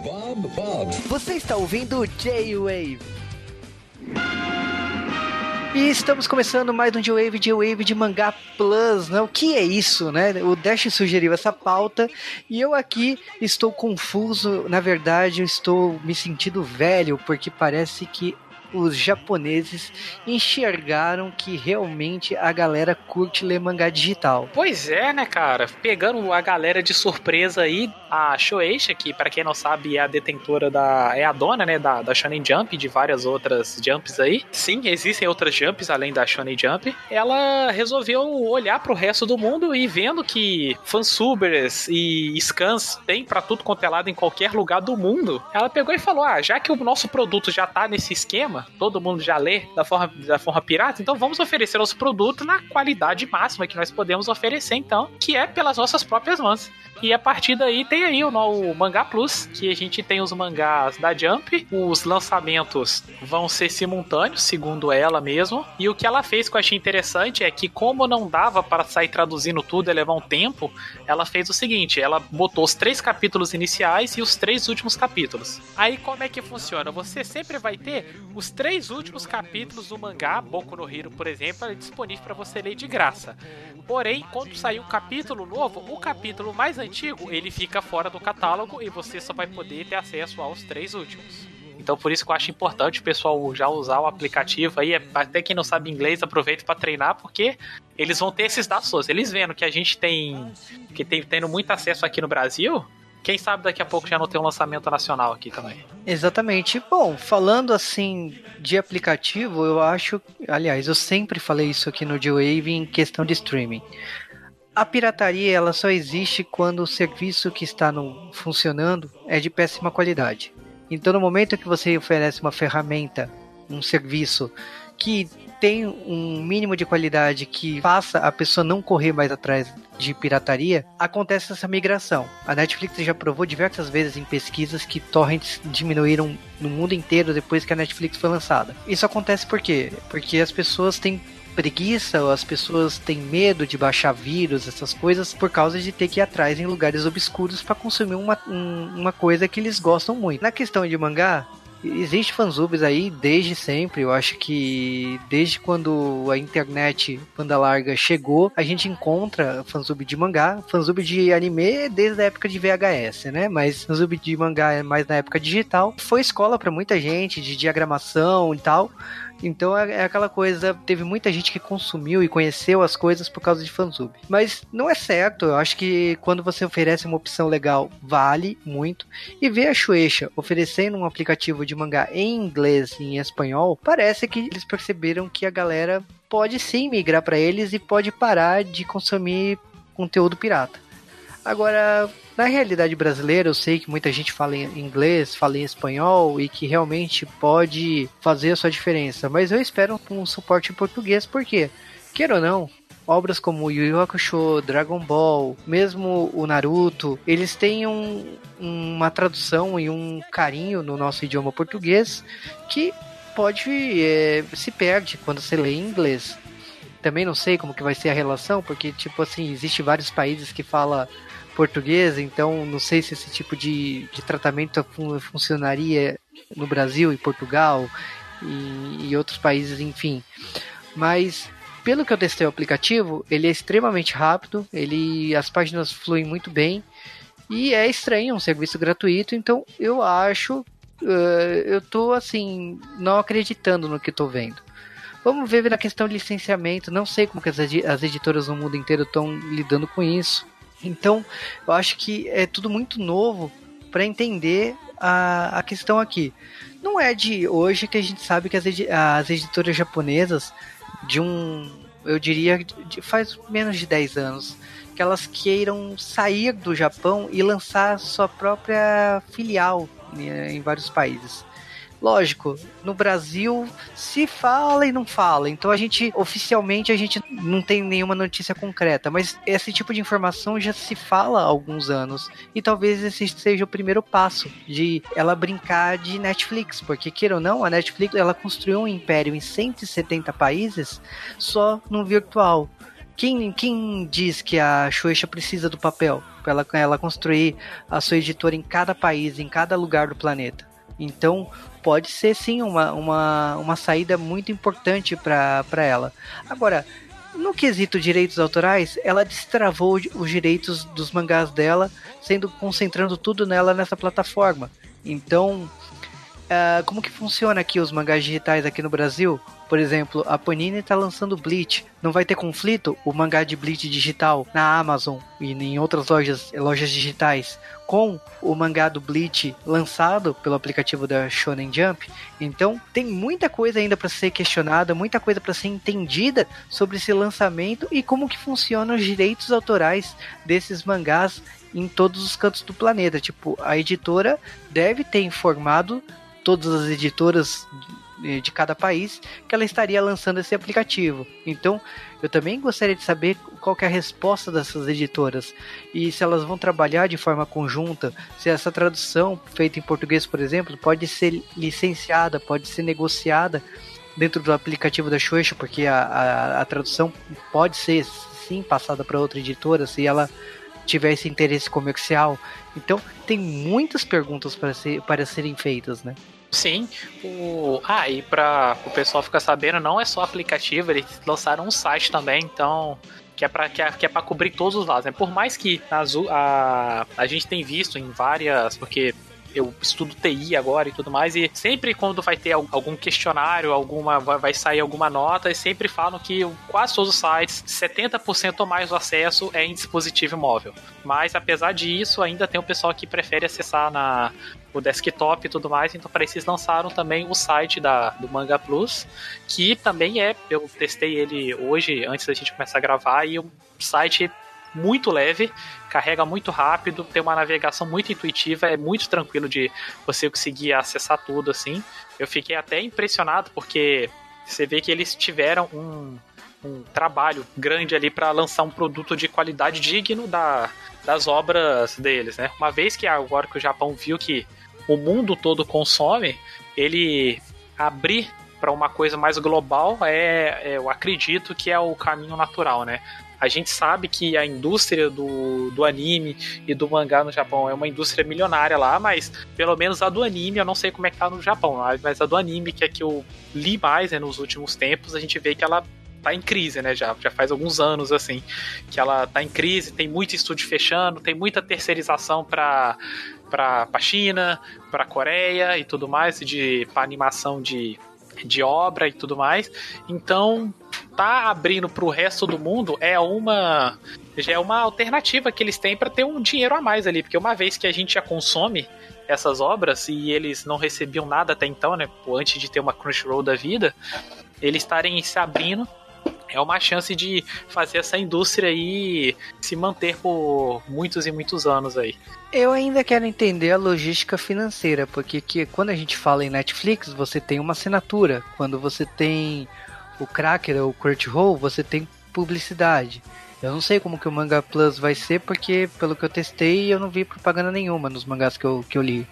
Bob, Bob. Você está ouvindo J-Wave. E estamos começando mais um J-Wave, J-Wave de Mangá Plus, né? O que é isso, né? O Dash sugeriu essa pauta e eu aqui estou confuso. Na verdade, eu estou me sentindo velho porque parece que os japoneses enxergaram que realmente a galera curte ler mangá digital. Pois é, né, cara? Pegando a galera de surpresa aí, a Shoeisha, que para quem não sabe é a detentora da. é a dona, né, da, da Shonen Jump e de várias outras jumps aí. Sim, existem outras jumps além da Shonen Jump. Ela resolveu olhar pro resto do mundo e vendo que fansubers e scans tem para tudo quanto é lado em qualquer lugar do mundo, ela pegou e falou: ah, já que o nosso produto já tá nesse esquema, todo mundo já lê da forma, da forma pirata, então vamos oferecer nosso produto na qualidade máxima que nós podemos oferecer, então, que é pelas nossas próprias mãos. E a partir daí tem aí o, o Mangá Plus, que a gente tem os mangás da Jump. Os lançamentos vão ser simultâneos, segundo ela mesmo. E o que ela fez que eu achei interessante é que, como não dava para sair traduzindo tudo e levar um tempo, ela fez o seguinte: ela botou os três capítulos iniciais e os três últimos capítulos. Aí como é que funciona? Você sempre vai ter os três últimos capítulos do mangá, Boku no Hero, por exemplo, é disponível para você ler de graça. Porém, quando sair um capítulo novo, o capítulo mais antigo, ele fica fora do catálogo e você só vai poder ter acesso aos três últimos. Então por isso que eu acho importante o pessoal já usar o aplicativo aí, até quem não sabe inglês, aproveita para treinar, porque eles vão ter esses dados Eles vendo que a gente tem que tem tendo muito acesso aqui no Brasil, quem sabe daqui a pouco já não tem um lançamento nacional aqui também. Exatamente. Bom, falando assim de aplicativo, eu acho. Aliás, eu sempre falei isso aqui no G-Wave em questão de streaming. A pirataria ela só existe quando o serviço que está no, funcionando é de péssima qualidade. Então, no momento que você oferece uma ferramenta, um serviço que tem um mínimo de qualidade que faça a pessoa não correr mais atrás de pirataria, acontece essa migração. A Netflix já provou diversas vezes em pesquisas que torrents diminuíram no mundo inteiro depois que a Netflix foi lançada. Isso acontece por quê? Porque as pessoas têm preguiça, ou as pessoas têm medo de baixar vírus, essas coisas, por causa de ter que ir atrás em lugares obscuros para consumir uma, um, uma coisa que eles gostam muito. Na questão de mangá, Existe fansubs aí desde sempre. Eu acho que desde quando a internet banda larga chegou, a gente encontra fansub de mangá, fansub de anime desde a época de VHS, né? Mas fansub de mangá é mais na época digital. Foi escola para muita gente de diagramação e tal. Então é, é, aquela coisa, teve muita gente que consumiu e conheceu as coisas por causa de fansub. Mas não é certo, eu acho que quando você oferece uma opção legal, vale muito. E ver a Shueisha oferecendo um aplicativo de mangá em inglês e em espanhol, parece que eles perceberam que a galera pode sim migrar para eles e pode parar de consumir conteúdo pirata. Agora, na realidade brasileira, eu sei que muita gente fala em inglês, fala em espanhol e que realmente pode fazer a sua diferença, mas eu espero um suporte em português, porque, queira ou não, obras como Yu Yu Hakusho, Dragon Ball, mesmo o Naruto, eles têm um, uma tradução e um carinho no nosso idioma português que pode é, se perde quando você lê em inglês. Também não sei como que vai ser a relação, porque tipo assim, existe vários países que fala portuguesa, então não sei se esse tipo de, de tratamento funcionaria no Brasil e Portugal e, e outros países, enfim. Mas pelo que eu testei o aplicativo, ele é extremamente rápido, ele as páginas fluem muito bem e é estranho, é um serviço gratuito, então eu acho, uh, eu tô assim, não acreditando no que estou vendo. Vamos ver na questão de licenciamento, não sei como que as, as editoras no mundo inteiro estão lidando com isso. Então, eu acho que é tudo muito novo para entender a, a questão aqui. Não é de hoje que a gente sabe que as, edi as editoras japonesas, de um, eu diria, de, faz menos de 10 anos, que elas queiram sair do Japão e lançar sua própria filial em, em vários países. Lógico, no Brasil se fala e não fala, então a gente oficialmente a gente não tem nenhuma notícia concreta, mas esse tipo de informação já se fala há alguns anos e talvez esse seja o primeiro passo de ela brincar de Netflix, porque queira ou não, a Netflix ela construiu um império em 170 países só no virtual. quem, quem diz que a Shueisha precisa do papel para ela, ela construir a sua editora em cada país, em cada lugar do planeta? Então, pode ser sim uma, uma, uma saída muito importante para ela. Agora, no quesito direitos autorais, ela destravou os direitos dos mangás dela, sendo concentrando tudo nela nessa plataforma. Então, uh, como que funciona aqui os mangás digitais aqui no Brasil? Por exemplo, a Panini está lançando Bleach. Não vai ter conflito o mangá de Bleach digital na Amazon e em outras lojas, lojas digitais com o mangá do Bleach lançado pelo aplicativo da Shonen Jump. Então, tem muita coisa ainda para ser questionada, muita coisa para ser entendida sobre esse lançamento e como que funcionam os direitos autorais desses mangás em todos os cantos do planeta. Tipo, a editora deve ter informado todas as editoras de cada país que ela estaria lançando esse aplicativo. Então, eu também gostaria de saber qual é a resposta dessas editoras e se elas vão trabalhar de forma conjunta, se essa tradução feita em português, por exemplo, pode ser licenciada, pode ser negociada dentro do aplicativo da Xuxa, porque a, a, a tradução pode ser sim passada para outra editora se ela tiver esse interesse comercial. Então, tem muitas perguntas para, ser, para serem feitas, né? Sim. O... Ah, e para o pessoal ficar sabendo, não é só aplicativo, eles lançaram um site também, então que é para que é, que é para cobrir todos os lados. Né? Por mais que a, a, a gente tem visto em várias, porque eu estudo TI agora e tudo mais, e sempre quando vai ter algum questionário, alguma vai sair alguma nota, e sempre falam que quase todos os sites, 70% ou mais do acesso é em dispositivo móvel. Mas apesar disso, ainda tem o pessoal que prefere acessar na o desktop e tudo mais, então para isso eles lançaram também o site da, do Manga Plus, que também é, eu testei ele hoje, antes da gente começar a gravar, e o site muito leve, carrega muito rápido, tem uma navegação muito intuitiva, é muito tranquilo de você conseguir acessar tudo assim. Eu fiquei até impressionado porque você vê que eles tiveram um, um trabalho grande ali para lançar um produto de qualidade digno da, das obras deles, né? Uma vez que agora que o Japão viu que o mundo todo consome, ele abrir para uma coisa mais global é, é, eu acredito que é o caminho natural, né? A gente sabe que a indústria do, do anime e do mangá no Japão é uma indústria milionária lá, mas pelo menos a do anime, eu não sei como é que tá no Japão, mas a do anime, que é que eu li mais né, nos últimos tempos, a gente vê que ela tá em crise, né? Já, já faz alguns anos, assim, que ela tá em crise, tem muito estúdio fechando, tem muita terceirização para para China, para Coreia e tudo mais, de pra animação de, de obra e tudo mais. Então, tá abrindo para o resto do mundo é uma já é uma alternativa que eles têm para ter um dinheiro a mais ali, porque uma vez que a gente já consome essas obras e eles não recebiam nada até então, né, antes de ter uma Crunchyroll da vida, eles estarem se abrindo é uma chance de fazer essa indústria aí se manter por muitos e muitos anos aí. Eu ainda quero entender a logística financeira, porque que, quando a gente fala em Netflix, você tem uma assinatura. Quando você tem o Cracker ou o Crunchyroll, você tem publicidade. Eu não sei como que o Manga Plus vai ser, porque pelo que eu testei, eu não vi propaganda nenhuma nos mangás que eu, que eu li.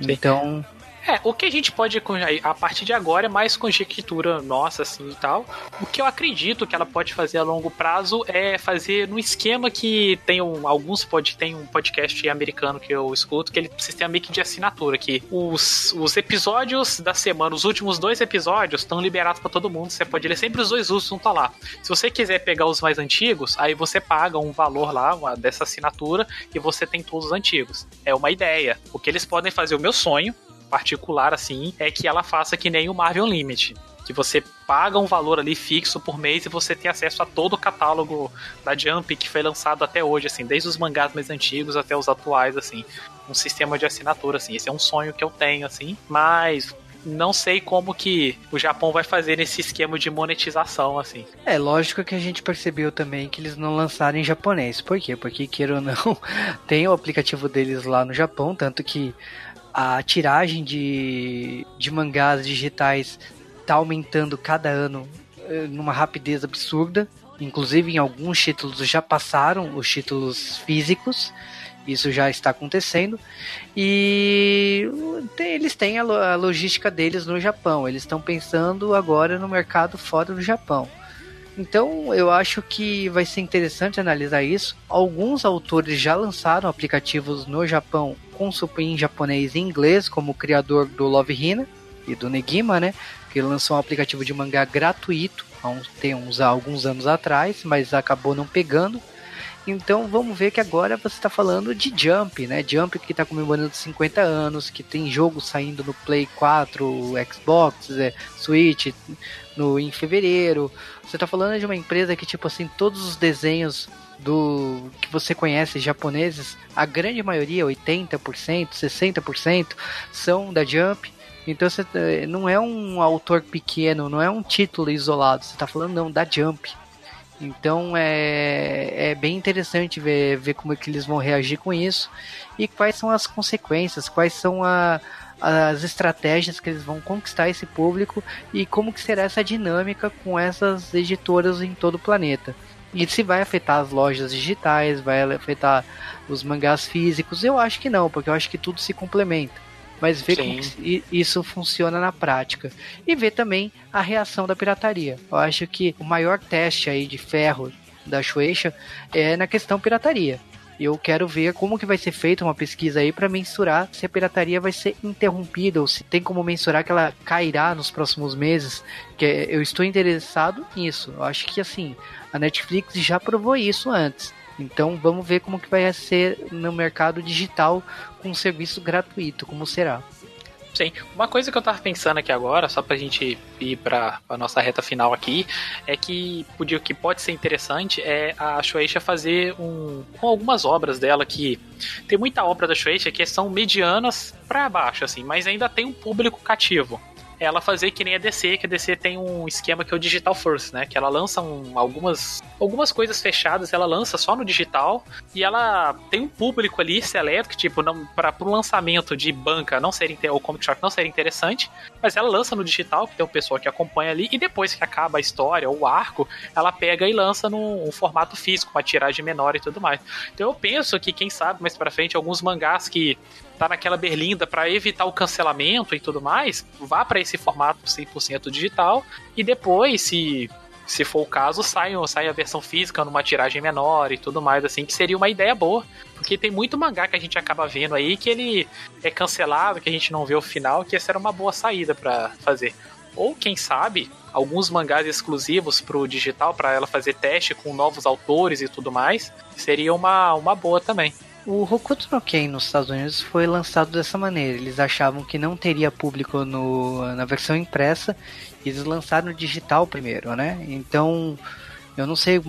Sim. Então, é, o que a gente pode, a partir de agora, é mais conjectura nossa, assim e tal. O que eu acredito que ela pode fazer a longo prazo é fazer no esquema que tem um, alguns pode tem um podcast americano que eu escuto, que ele sistema meio que de assinatura, que os, os episódios da semana, os últimos dois episódios, estão liberados para todo mundo. Você pode ler sempre os dois últimos, não tá lá. Se você quiser pegar os mais antigos, aí você paga um valor lá uma, dessa assinatura e você tem todos os antigos. É uma ideia. O que eles podem fazer, o meu sonho, particular, assim, é que ela faça que nem o Marvel Unlimited. Que você paga um valor ali fixo por mês e você tem acesso a todo o catálogo da Jump que foi lançado até hoje, assim, desde os mangás mais antigos até os atuais, assim. Um sistema de assinatura, assim. Esse é um sonho que eu tenho, assim. Mas não sei como que o Japão vai fazer nesse esquema de monetização, assim. É, lógico que a gente percebeu também que eles não lançaram em japonês. Por quê? Porque, queira ou não, tem o aplicativo deles lá no Japão, tanto que a tiragem de, de mangás digitais está aumentando cada ano eh, numa rapidez absurda. Inclusive, em alguns títulos já passaram os títulos físicos. Isso já está acontecendo. E eles têm a logística deles no Japão. Eles estão pensando agora no mercado fora do Japão. Então eu acho que vai ser interessante analisar isso. Alguns autores já lançaram aplicativos no Japão com em japonês e inglês, como o criador do Love Hina e do Negima, né? Que lançou um aplicativo de mangá gratuito tem uns alguns anos atrás, mas acabou não pegando. Então vamos ver que agora você está falando de Jump, né? Jump que está comemorando 50 anos, que tem jogo saindo no Play 4, Xbox, é, Switch no, em fevereiro. Você está falando de uma empresa que, tipo assim, todos os desenhos do que você conhece japoneses, a grande maioria, 80%, 60%, são da Jump. Então você eh, não é um autor pequeno, não é um título isolado, você está falando não, da Jump. Então é, é bem interessante ver, ver como é que eles vão reagir com isso e quais são as consequências, quais são a, as estratégias que eles vão conquistar esse público e como que será essa dinâmica com essas editoras em todo o planeta. E se vai afetar as lojas digitais, vai afetar os mangás físicos, eu acho que não, porque eu acho que tudo se complementa mas ver Sim. como isso funciona na prática e ver também a reação da pirataria. Eu acho que o maior teste aí de ferro da Shueisha é na questão pirataria. Eu quero ver como que vai ser feita uma pesquisa aí para mensurar se a pirataria vai ser interrompida ou se tem como mensurar que ela cairá nos próximos meses. Que eu estou interessado nisso. Eu acho que assim a Netflix já provou isso antes. Então vamos ver como que vai ser no mercado digital com serviço gratuito, como será. Sim, uma coisa que eu tava pensando aqui agora, só pra gente ir pra, pra nossa reta final aqui, é que podia, que pode ser interessante é a Shueisha fazer um, com algumas obras dela que tem muita obra da Shueisha que são medianas para baixo, assim, mas ainda tem um público cativo ela fazer que nem a DC, que a DC tem um esquema que é o Digital First, né? Que ela lança um, algumas, algumas coisas fechadas, ela lança só no digital e ela tem um público ali seleto que, tipo, para o lançamento de banca não ser ou comic shop não ser interessante, mas ela lança no digital, que tem um pessoal que acompanha ali, e depois que acaba a história ou o arco, ela pega e lança num um formato físico, uma tiragem menor e tudo mais. Então eu penso que, quem sabe, mais pra frente, alguns mangás que tá naquela berlinda para evitar o cancelamento e tudo mais, vá para esse formato 100% digital e depois, se se for o caso, sai, sai a versão física numa tiragem menor e tudo mais, assim, que seria uma ideia boa. Porque tem muito mangá que a gente acaba vendo aí que ele é cancelado, que a gente não vê o final, que essa era uma boa saída para fazer. Ou, quem sabe, alguns mangás exclusivos pro digital, para ela fazer teste com novos autores e tudo mais, seria uma, uma boa também. O Hokuto no Ken nos Estados Unidos foi lançado dessa maneira. Eles achavam que não teria público no, na versão impressa e eles lançaram digital primeiro, né? Então, eu não sei,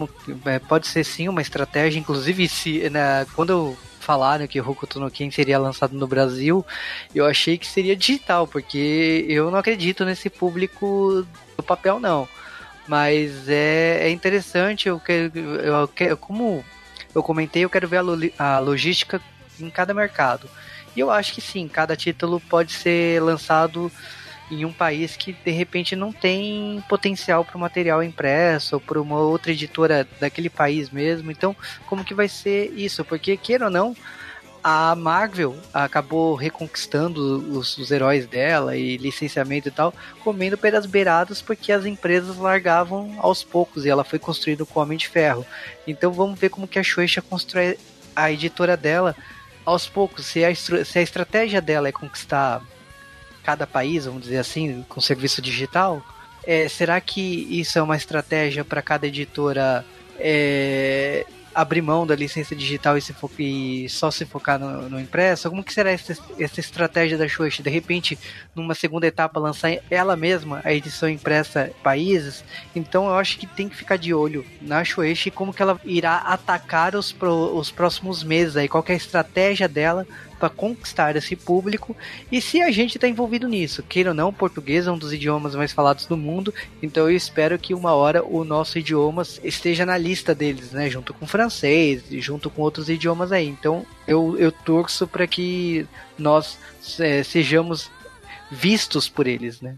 é, pode ser sim uma estratégia. Inclusive, se na, quando falaram que Hokuto no Ken seria lançado no Brasil, eu achei que seria digital, porque eu não acredito nesse público do papel, não. Mas é, é interessante, eu eu quero, como eu comentei, eu quero ver a, a logística em cada mercado. E eu acho que sim, cada título pode ser lançado em um país que de repente não tem potencial para o material impresso ou para uma outra editora daquele país mesmo. Então, como que vai ser isso? Porque queira ou não, a Marvel acabou reconquistando os, os, heróis dela e licenciamento e tal, comendo pelas beiradas porque as empresas largavam aos poucos e ela foi construída com o Homem de Ferro. Então vamos ver como que a Shueisha constrói a editora dela aos poucos. Se a, se a estratégia dela é conquistar cada país, vamos dizer assim, com serviço digital, é, será que isso é uma estratégia para cada editora é, abrir mão da licença digital e, se fo e só se focar no, no, impresso? Como que será essa, essa estratégia da Shueisha? De repente, numa segunda etapa, lançar ela mesma a edição impressa países? Então eu acho que tem que ficar de olho na Shueisha e como que ela irá atacar os, pro, os próximos meses aí, qual é a estratégia dela para conquistar esse público e se a gente está envolvido nisso. Queira ou não, português é um dos idiomas mais falados do mundo, então eu espero que uma hora o nosso idioma esteja na lista deles, né? Junto com o francês, junto com outros idiomas aí. Então eu, eu torço para que nós é, sejamos vistos por eles, né?